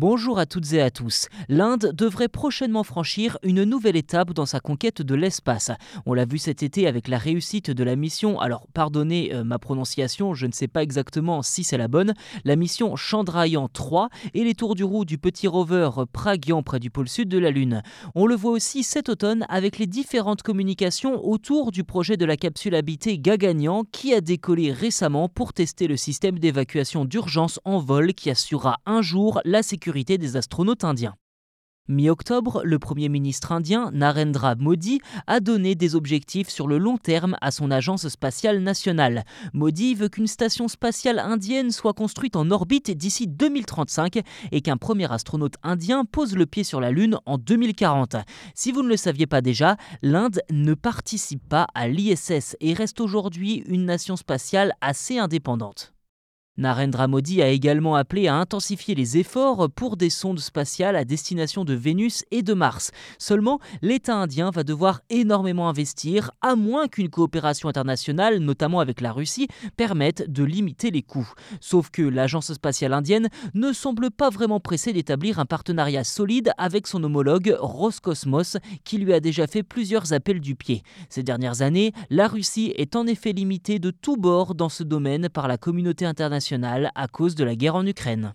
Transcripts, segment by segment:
Bonjour à toutes et à tous. L'Inde devrait prochainement franchir une nouvelle étape dans sa conquête de l'espace. On l'a vu cet été avec la réussite de la mission, alors pardonnez euh, ma prononciation, je ne sais pas exactement si c'est la bonne, la mission Chandrayaan 3 et les tours du roue du petit rover Pragyan près du pôle sud de la Lune. On le voit aussi cet automne avec les différentes communications autour du projet de la capsule habitée Gaganyaan qui a décollé récemment pour tester le système d'évacuation d'urgence en vol qui assurera un jour la sécurité des astronautes indiens. Mi-octobre, le Premier ministre indien Narendra Modi a donné des objectifs sur le long terme à son agence spatiale nationale. Modi veut qu'une station spatiale indienne soit construite en orbite d'ici 2035 et qu'un premier astronaute indien pose le pied sur la Lune en 2040. Si vous ne le saviez pas déjà, l'Inde ne participe pas à l'ISS et reste aujourd'hui une nation spatiale assez indépendante. Narendra Modi a également appelé à intensifier les efforts pour des sondes spatiales à destination de Vénus et de Mars. Seulement, l'État indien va devoir énormément investir, à moins qu'une coopération internationale, notamment avec la Russie, permette de limiter les coûts. Sauf que l'agence spatiale indienne ne semble pas vraiment pressée d'établir un partenariat solide avec son homologue Roscosmos, qui lui a déjà fait plusieurs appels du pied. Ces dernières années, la Russie est en effet limitée de tous bords dans ce domaine par la communauté à cause de la guerre en Ukraine.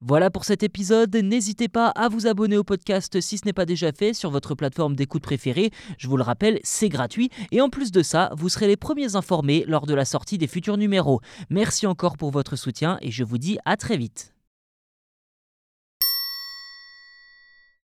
Voilà pour cet épisode, n'hésitez pas à vous abonner au podcast si ce n'est pas déjà fait sur votre plateforme d'écoute préférée, je vous le rappelle, c'est gratuit, et en plus de ça, vous serez les premiers informés lors de la sortie des futurs numéros. Merci encore pour votre soutien et je vous dis à très vite.